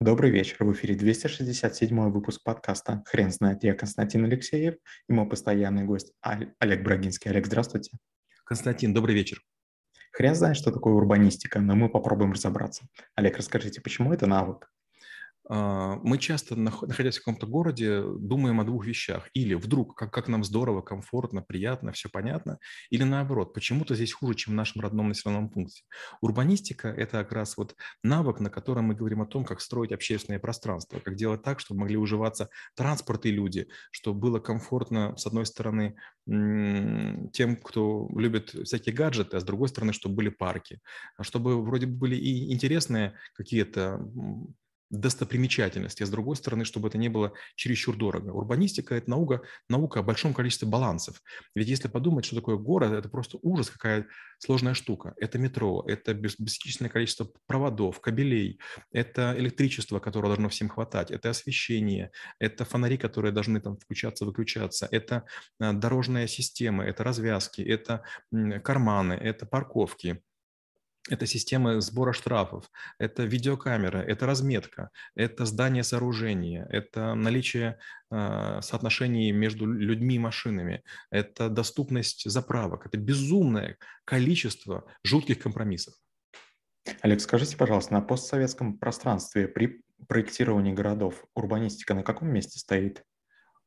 Добрый вечер. В эфире 267 выпуск подкаста «Хрен знает». Я Константин Алексеев и мой постоянный гость Олег Брагинский. Олег, здравствуйте. Константин, добрый вечер. Хрен знает, что такое урбанистика, но мы попробуем разобраться. Олег, расскажите, почему это навык? А, мы часто, находясь в каком-то городе, думаем о двух вещах. Или вдруг, как, как нам здорово, комфортно, приятно, все понятно. Или наоборот, почему-то здесь хуже, чем в нашем родном населенном пункте. Урбанистика – это как раз вот навык, на котором мы говорим о том, как строить общественное пространство, как делать так, чтобы могли уживаться транспорт и люди, чтобы было комфортно, с одной стороны, тем, кто любит всякие гаджеты, а с другой стороны, чтобы были парки, а чтобы вроде бы были и интересные какие-то достопримечательности, а с другой стороны, чтобы это не было чересчур дорого. Урбанистика – это наука, наука о большом количестве балансов. Ведь если подумать, что такое город, это просто ужас, какая сложная штука. Это метро, это бесчисленное количество проводов, кабелей, это электричество, которое должно всем хватать, это освещение, это фонари, которые должны там включаться, выключаться, это а, дорожная система, это развязки, это карманы, это парковки, это система сбора штрафов, это видеокамера, это разметка, это здание сооружения, это наличие э, соотношений между людьми и машинами, это доступность заправок, это безумное количество жутких компромиссов. Олег, скажите, пожалуйста, на постсоветском пространстве при проектировании городов урбанистика на каком месте стоит?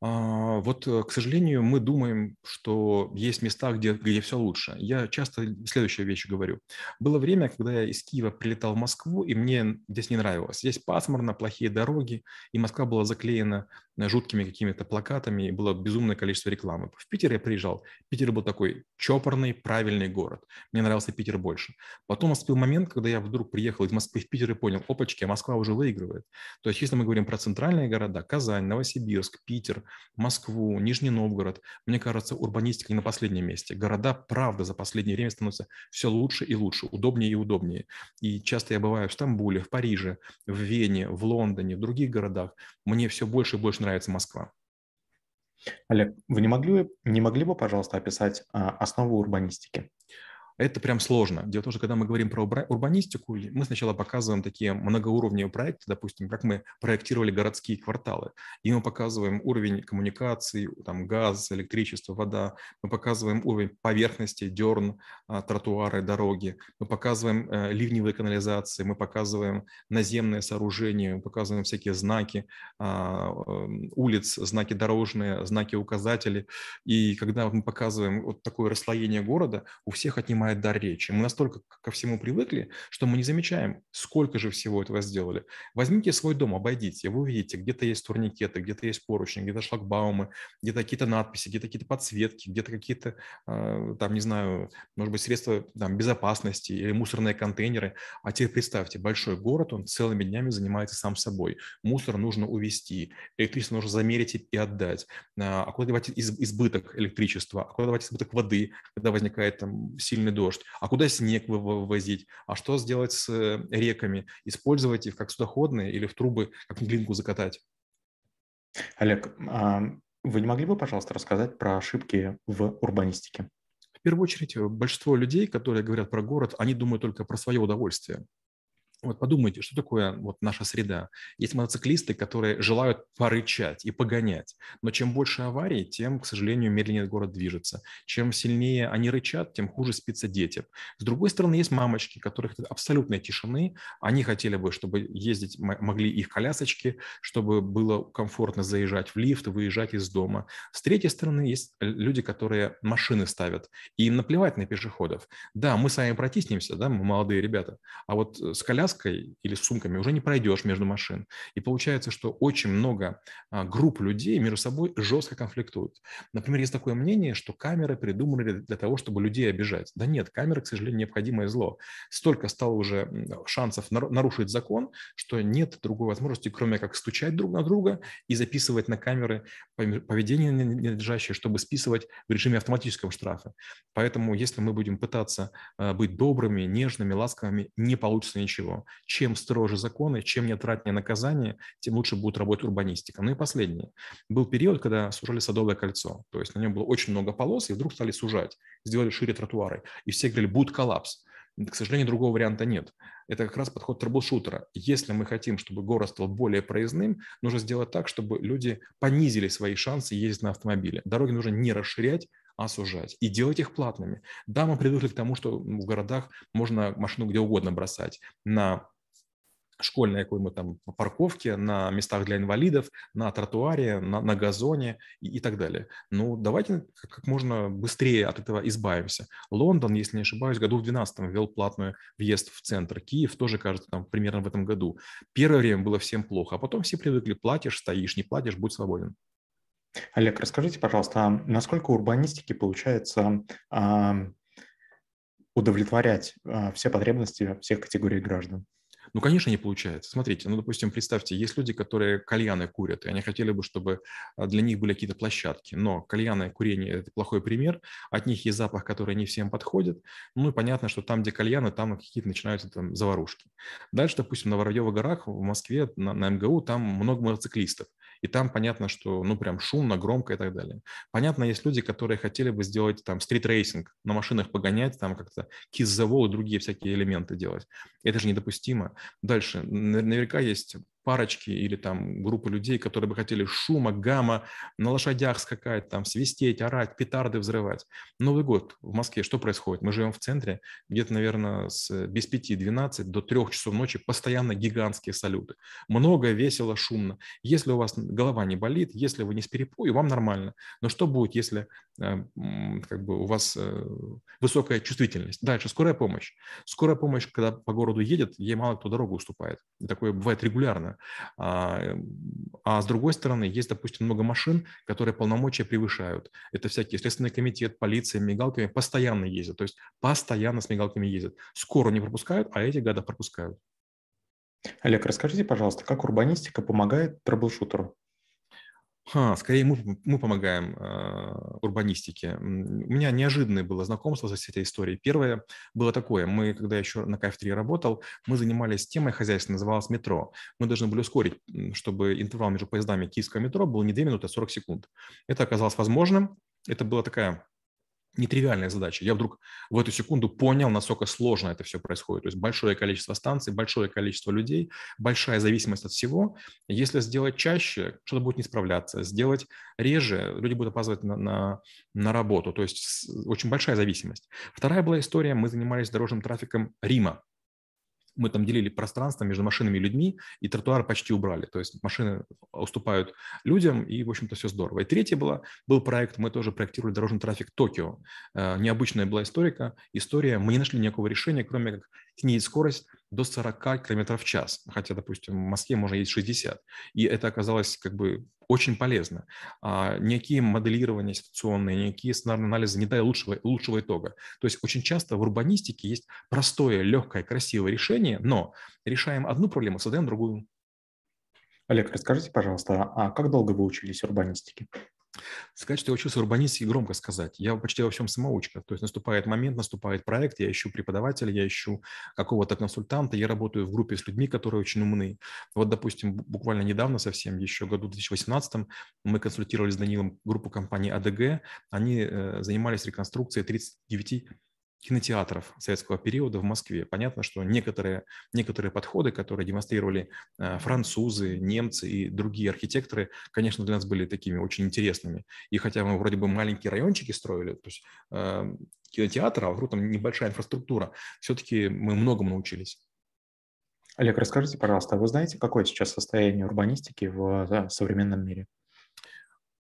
А, вот, э, к сожалению, мы думаем, что есть места, где, где все лучше. Я часто следующую вещь говорю. Было время, когда я из Киева прилетал в Москву, и мне здесь не нравилось. Здесь пасмурно, плохие дороги, и Москва была заклеена жуткими какими-то плакатами, и было безумное количество рекламы. В Питер я приезжал. Питер был такой чопорный, правильный город. Мне нравился Питер больше. Потом наступил момент, когда я вдруг приехал из Москвы в Питер и понял, опачки, а Москва уже выигрывает. То есть, если мы говорим про центральные города, Казань, Новосибирск, Питер, Москву, Нижний Новгород, мне кажется, урбанистика не на последнем месте. Города, правда, за последнее время становятся все лучше и лучше, удобнее и удобнее. И часто я бываю в Стамбуле, в Париже, в Вене, в Лондоне, в других городах. Мне все больше и больше Москва. Олег, вы не могли, не могли бы, пожалуйста, описать а, основу урбанистики? Это прям сложно. Дело в том, что когда мы говорим про урбанистику, мы сначала показываем такие многоуровневые проекты, допустим, как мы проектировали городские кварталы. И мы показываем уровень коммуникаций, там газ, электричество, вода. Мы показываем уровень поверхности, дерн, а, тротуары, дороги. Мы показываем э, ливневые канализации, мы показываем наземные сооружения, мы показываем всякие знаки а, эм, улиц, знаки дорожные, знаки указатели. И когда мы показываем вот такое расслоение города, у всех отнимает отнимает дар речи. Мы настолько ко всему привыкли, что мы не замечаем, сколько же всего этого сделали. Возьмите свой дом, обойдите, вы увидите, где-то есть турникеты, где-то есть поручни, где-то шлагбаумы, где-то какие-то надписи, где-то какие-то подсветки, где-то какие-то, а, там, не знаю, может быть, средства там, безопасности или мусорные контейнеры. А теперь представьте, большой город, он целыми днями занимается сам собой. Мусор нужно увезти, электричество нужно замерить и отдать. А, а куда девать избыток электричества? А куда девать избыток воды, когда возникает там сильный дождь, а куда снег вывозить, а что сделать с э, реками, использовать их как судоходные или в трубы, как глинку закатать. Олег, вы не могли бы, пожалуйста, рассказать про ошибки в урбанистике? В первую очередь, большинство людей, которые говорят про город, они думают только про свое удовольствие. Вот подумайте, что такое вот наша среда. Есть мотоциклисты, которые желают порычать и погонять, но чем больше аварий, тем, к сожалению, медленнее город движется. Чем сильнее они рычат, тем хуже спится детям. С другой стороны, есть мамочки, которых абсолютной тишины. Они хотели бы, чтобы ездить могли их колясочки, чтобы было комфортно заезжать в лифт, выезжать из дома. С третьей стороны, есть люди, которые машины ставят, и им наплевать на пешеходов. Да, мы с вами протиснемся, да, мы молодые ребята, а вот с коляской коляской или сумками уже не пройдешь между машин. И получается, что очень много а, групп людей между собой жестко конфликтуют. Например, есть такое мнение, что камеры придумали для того, чтобы людей обижать. Да нет, камеры, к сожалению, необходимое зло. Столько стало уже шансов нарушить закон, что нет другой возможности, кроме как стучать друг на друга и записывать на камеры поведение ненадлежащее, чтобы списывать в режиме автоматического штрафа. Поэтому, если мы будем пытаться а, быть добрыми, нежными, ласковыми, не получится ничего. Чем строже законы, чем неотвратнее наказание, тем лучше будет работать урбанистика. Ну и последнее. Был период, когда сужали Садовое кольцо. То есть на нем было очень много полос, и вдруг стали сужать, сделали шире тротуары. И все говорили, будет коллапс. к сожалению, другого варианта нет. Это как раз подход трэблшутера. Если мы хотим, чтобы город стал более проездным, нужно сделать так, чтобы люди понизили свои шансы ездить на автомобиле. Дороги нужно не расширять, а сужать. И делать их платными. Да, мы привыкли к тому, что в городах можно машину где угодно бросать. На школьной какой-нибудь там парковке, на местах для инвалидов, на тротуаре, на, на газоне и, и так далее. Ну, давайте как, как можно быстрее от этого избавимся. Лондон, если не ошибаюсь, году в 12 ввел платный въезд в центр. Киев тоже, кажется, там примерно в этом году. Первое время было всем плохо, а потом все привыкли, платишь, стоишь, не платишь, будь свободен. Олег, расскажите, пожалуйста, а насколько урбанистики получается а, удовлетворять а, все потребности всех категорий граждан? Ну, конечно, не получается. Смотрите, ну, допустим, представьте, есть люди, которые кальяны курят, и они хотели бы, чтобы для них были какие-то площадки. Но кальяны, курение – это плохой пример. От них есть запах, который не всем подходит. Ну, и понятно, что там, где кальяны, там какие-то начинаются там заварушки. Дальше, допустим, на Воробьевых горах в Москве, на, на МГУ, там много мотоциклистов. И там понятно, что, ну, прям шумно, громко и так далее. Понятно, есть люди, которые хотели бы сделать там стрит-рейсинг, на машинах погонять, там как-то киз-завол и другие всякие элементы делать. Это же недопустимо. Дальше. Наверняка есть парочки или там группы людей, которые бы хотели шума, гама, на лошадях скакать, там свистеть, орать, петарды взрывать. Новый год в Москве, что происходит? Мы живем в центре, где-то, наверное, с без пяти 12 до 3 часов ночи постоянно гигантские салюты. Много, весело, шумно. Если у вас голова не болит, если вы не с перепою, вам нормально. Но что будет, если э, как бы у вас э, высокая чувствительность? Дальше, скорая помощь. Скорая помощь, когда по городу едет, ей мало кто дорогу уступает. И такое бывает регулярно. А, эм, а с другой стороны, есть, допустим, много машин, которые полномочия превышают. Это всякие Следственный комитет, полиция, мигалками постоянно ездят. То есть постоянно с мигалками ездят. Скоро не пропускают, а эти года пропускают. Олег, расскажите, пожалуйста, как урбанистика помогает трэблшутеру? Ха, скорее мы, мы помогаем э, урбанистике. У меня неожиданное было знакомство с этой историей. Первое было такое. Мы, когда еще на кафедре работал, мы занимались темой хозяйства, называлась метро. Мы должны были ускорить, чтобы интервал между поездами киевского метро был не 2 минуты, а 40 секунд. Это оказалось возможным. Это была такая нетривиальная задача. Я вдруг в эту секунду понял, насколько сложно это все происходит. То есть большое количество станций, большое количество людей, большая зависимость от всего. Если сделать чаще, что-то будет не справляться. Сделать реже, люди будут опаздывать на, на, на работу. То есть очень большая зависимость. Вторая была история, мы занимались дорожным трафиком Рима мы там делили пространство между машинами и людьми, и тротуар почти убрали. То есть машины уступают людям, и, в общем-то, все здорово. И третье было, был проект, мы тоже проектировали дорожный трафик Токио. Э, необычная была историка, история. Мы не нашли никакого решения, кроме как снизить скорость до 40 км в час, хотя, допустим, в Москве можно ездить 60. И это оказалось как бы очень полезно. А никакие моделирования ситуационные, никакие сценарные анализы не дали лучшего, лучшего итога. То есть очень часто в урбанистике есть простое, легкое, красивое решение, но решаем одну проблему, создаем другую. Олег, расскажите, пожалуйста, а как долго вы учились урбанистике? Сказать, что я учился в урбанистике, громко сказать. Я почти во всем самоучка. То есть наступает момент, наступает проект, я ищу преподавателя, я ищу какого-то консультанта, я работаю в группе с людьми, которые очень умны. Вот, допустим, буквально недавно совсем, еще году 2018, мы консультировали с Данилом группу компании АДГ. Они э, занимались реконструкцией 39 кинотеатров советского периода в Москве. Понятно, что некоторые, некоторые подходы, которые демонстрировали э, французы, немцы и другие архитекторы, конечно, для нас были такими очень интересными. И хотя мы вроде бы маленькие райончики строили, то есть э, кинотеатр, а вокруг там небольшая инфраструктура, все-таки мы многому научились. Олег, расскажите, пожалуйста, вы знаете, какое сейчас состояние урбанистики в современном мире?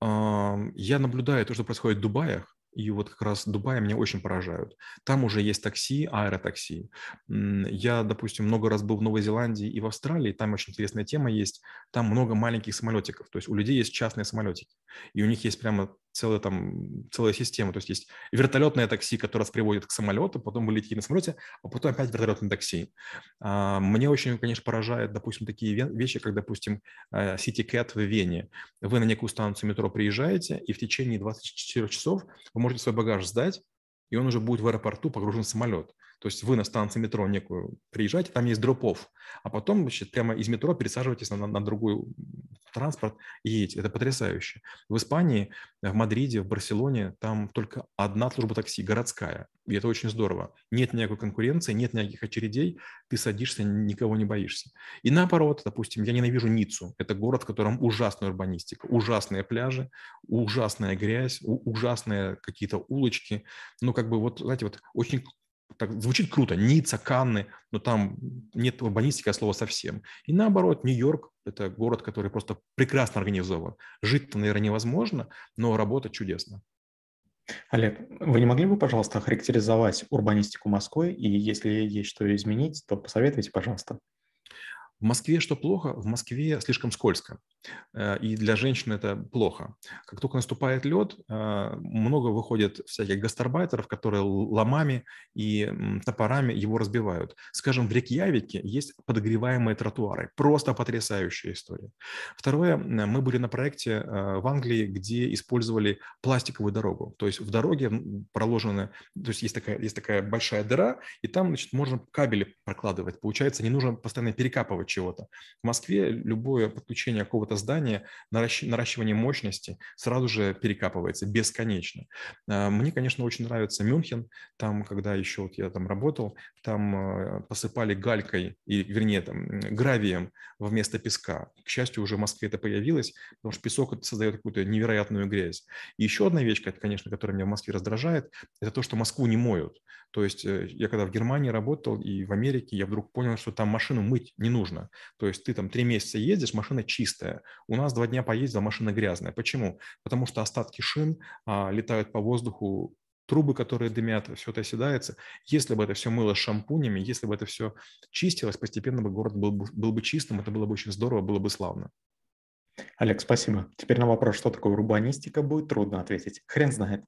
Я наблюдаю то, что происходит в Дубаях, и вот как раз Дубай меня очень поражают. Там уже есть такси, аэротакси. Я, допустим, много раз был в Новой Зеландии и в Австралии, там очень интересная тема есть. Там много маленьких самолетиков, то есть у людей есть частные самолетики. И у них есть прямо целая, там, целая система. То есть есть вертолетное такси, которое вас приводит к самолету, потом вы летите на самолете, а потом опять вертолетное такси. А, мне очень, конечно, поражает, допустим, такие вещи, как, допустим, э, CityCat в Вене. Вы на некую станцию метро приезжаете, и в течение 24 часов вы можете свой багаж сдать, и он уже будет в аэропорту погружен в самолет. То есть вы на станции метро некую приезжаете, там есть дропов, а потом значит, прямо из метро пересаживаетесь на, на, на другую транспорт и едете. Это потрясающе. В Испании, в Мадриде, в Барселоне там только одна служба такси, городская. И это очень здорово. Нет никакой конкуренции, нет никаких очередей, ты садишься, никого не боишься. И наоборот, допустим, я ненавижу Ниццу. Это город, в котором ужасная урбанистика, ужасные пляжи, ужасная грязь, ужасные какие-то улочки. Ну, как бы вот, знаете, вот очень так звучит круто, Ницца, Канны, но там нет урбанистики от слова совсем. И наоборот, Нью-Йорк – это город, который просто прекрасно организован. Жить-то, наверное, невозможно, но работать чудесно. Олег, вы не могли бы, пожалуйста, характеризовать урбанистику Москвы, и если есть что изменить, то посоветуйте, пожалуйста. В Москве что плохо? В Москве слишком скользко. Э, и для женщин это плохо. Как только наступает лед, э, много выходит всяких гастарбайтеров, которые ломами и топорами его разбивают. Скажем, в Рекьявике есть подогреваемые тротуары. Просто потрясающая история. Второе, мы были на проекте э, в Англии, где использовали пластиковую дорогу. То есть в дороге проложены, то есть есть такая, есть такая большая дыра, и там значит, можно кабели прокладывать. Получается, не нужно постоянно перекапывать чего-то. В Москве любое подключение какого-то здания, наращивание мощности сразу же перекапывается бесконечно. А, мне, конечно, очень нравится Мюнхен. Там, когда еще вот я там работал, там а, посыпали галькой, и, вернее, там, гравием вместо песка. К счастью, уже в Москве это появилось, потому что песок создает какую-то невероятную грязь. И еще одна вещь, конечно, которая меня в Москве раздражает, это то, что Москву не моют. То есть э, я когда в Германии работал и в Америке, я вдруг понял, что там машину мыть не нужно. То есть ты там три месяца ездишь, машина чистая. У нас два дня поездил, машина грязная. Почему? Потому что остатки шин а, летают по воздуху, трубы, которые дымят, все это оседается. Если бы это все мыло шампунями, если бы это все чистилось, постепенно бы город был бы, был бы чистым, это было бы очень здорово, было бы славно. Олег, спасибо. Теперь на вопрос, что такое урбанистика, будет трудно ответить. Хрен знает.